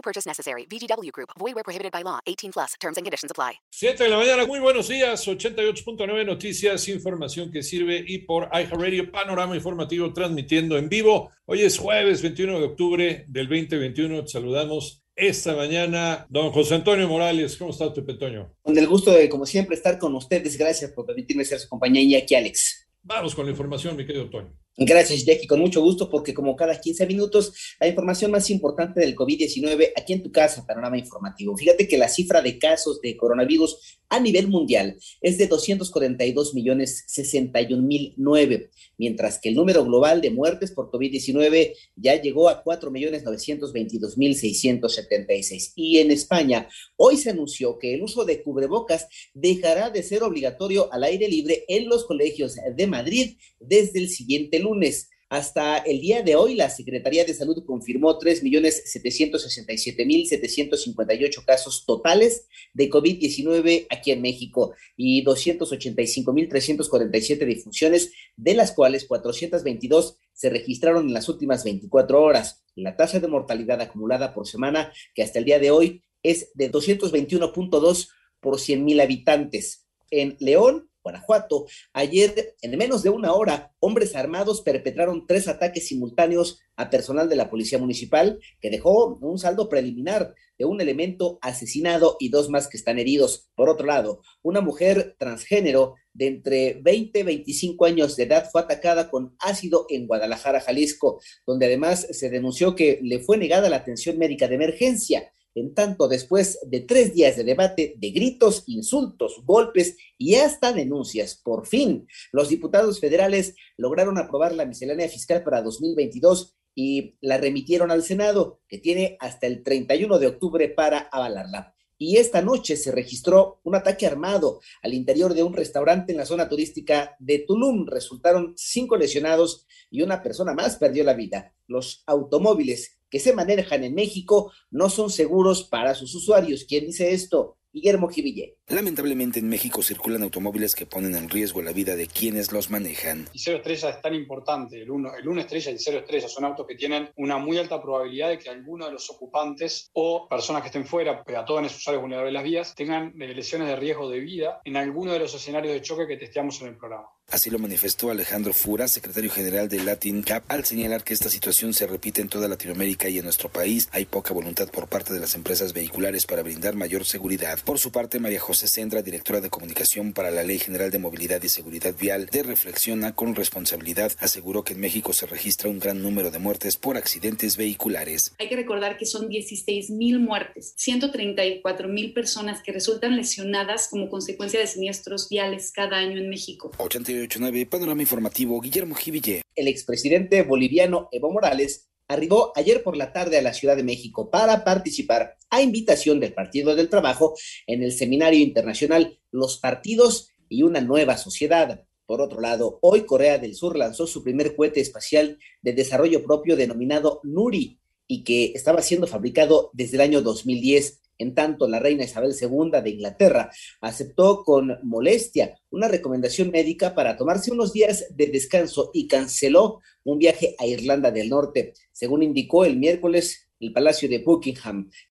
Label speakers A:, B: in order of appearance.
A: No purchase necessary. VGW Group. Void where prohibited by law. 18 plus. Terms and conditions apply.
B: 7 de la mañana, muy buenos días. 88.9 Noticias, información que sirve y por iHeartRadio, panorama informativo transmitiendo en vivo. Hoy es jueves 21 de octubre del 2021. Te saludamos esta mañana. Don José Antonio Morales, ¿cómo está tu Petoño?
C: Con el gusto de, como siempre, estar con ustedes. Gracias por permitirme ser su compañía y aquí, Alex.
B: Vamos con la información, mi querido Toño.
C: Gracias, Jackie, con mucho gusto, porque como cada 15 minutos, la información más importante del COVID-19 aquí en tu casa, panorama informativo. Fíjate que la cifra de casos de coronavirus a nivel mundial es de 242 millones 61 mil 9, mientras que el número global de muertes por COVID-19 ya llegó a 4 millones 922 mil 676. Y en España, hoy se anunció que el uso de cubrebocas dejará de ser obligatorio al aire libre en los colegios de Madrid desde el siguiente lunes. Hasta el día de hoy, la Secretaría de Salud confirmó 3.767.758 casos totales de COVID-19 aquí en México y 285.347 difunciones, de las cuales 422 se registraron en las últimas 24 horas. La tasa de mortalidad acumulada por semana, que hasta el día de hoy es de 221.2 por 100.000 habitantes. En León, Guanajuato, ayer, en menos de una hora, hombres armados perpetraron tres ataques simultáneos a personal de la Policía Municipal, que dejó un saldo preliminar de un elemento asesinado y dos más que están heridos. Por otro lado, una mujer transgénero de entre 20 y 25 años de edad fue atacada con ácido en Guadalajara, Jalisco, donde además se denunció que le fue negada la atención médica de emergencia. En tanto, después de tres días de debate, de gritos, insultos, golpes y hasta denuncias, por fin los diputados federales lograron aprobar la miscelánea fiscal para 2022 y la remitieron al Senado, que tiene hasta el 31 de octubre para avalarla. Y esta noche se registró un ataque armado al interior de un restaurante en la zona turística de Tulum. Resultaron cinco lesionados y una persona más perdió la vida. Los automóviles que se manejan en México no son seguros para sus usuarios. ¿Quién dice esto? Guillermo Jiville.
D: Lamentablemente en México circulan automóviles que ponen en riesgo la vida de quienes los manejan.
E: Y cero estrella es tan importante, el uno, el uno estrella y el cero estrella son autos que tienen una muy alta probabilidad de que alguno de los ocupantes o personas que estén fuera, peatones, usuarios vulnerables de las vías, tengan eh, lesiones de riesgo de vida en alguno de los escenarios de choque que testeamos en el programa.
D: Así lo manifestó Alejandro Fura, secretario general de Latin Cap, al señalar que esta situación se repite en toda Latinoamérica y en nuestro país. Hay poca voluntad por parte de las empresas vehiculares para brindar mayor seguridad. Por su parte, María José Sendra, directora de comunicación para la Ley General de Movilidad y Seguridad Vial de Reflexiona con Responsabilidad, aseguró que en México se registra un gran número de muertes por accidentes vehiculares.
F: Hay que recordar que son 16 mil muertes, 134 mil personas que resultan lesionadas como consecuencia de siniestros viales cada año en México.
D: 89 Panorama Informativo, Guillermo Jiville.
C: El expresidente boliviano Evo Morales arribó ayer por la tarde a la Ciudad de México para participar a invitación del Partido del Trabajo en el seminario internacional Los partidos y una nueva sociedad. Por otro lado, hoy Corea del Sur lanzó su primer cohete espacial de desarrollo propio denominado Nuri y que estaba siendo fabricado desde el año 2010. En tanto, la reina Isabel II de Inglaterra aceptó con molestia una recomendación médica para tomarse unos días de descanso y canceló un viaje a Irlanda del Norte, según indicó el miércoles el Palacio de Buckingham.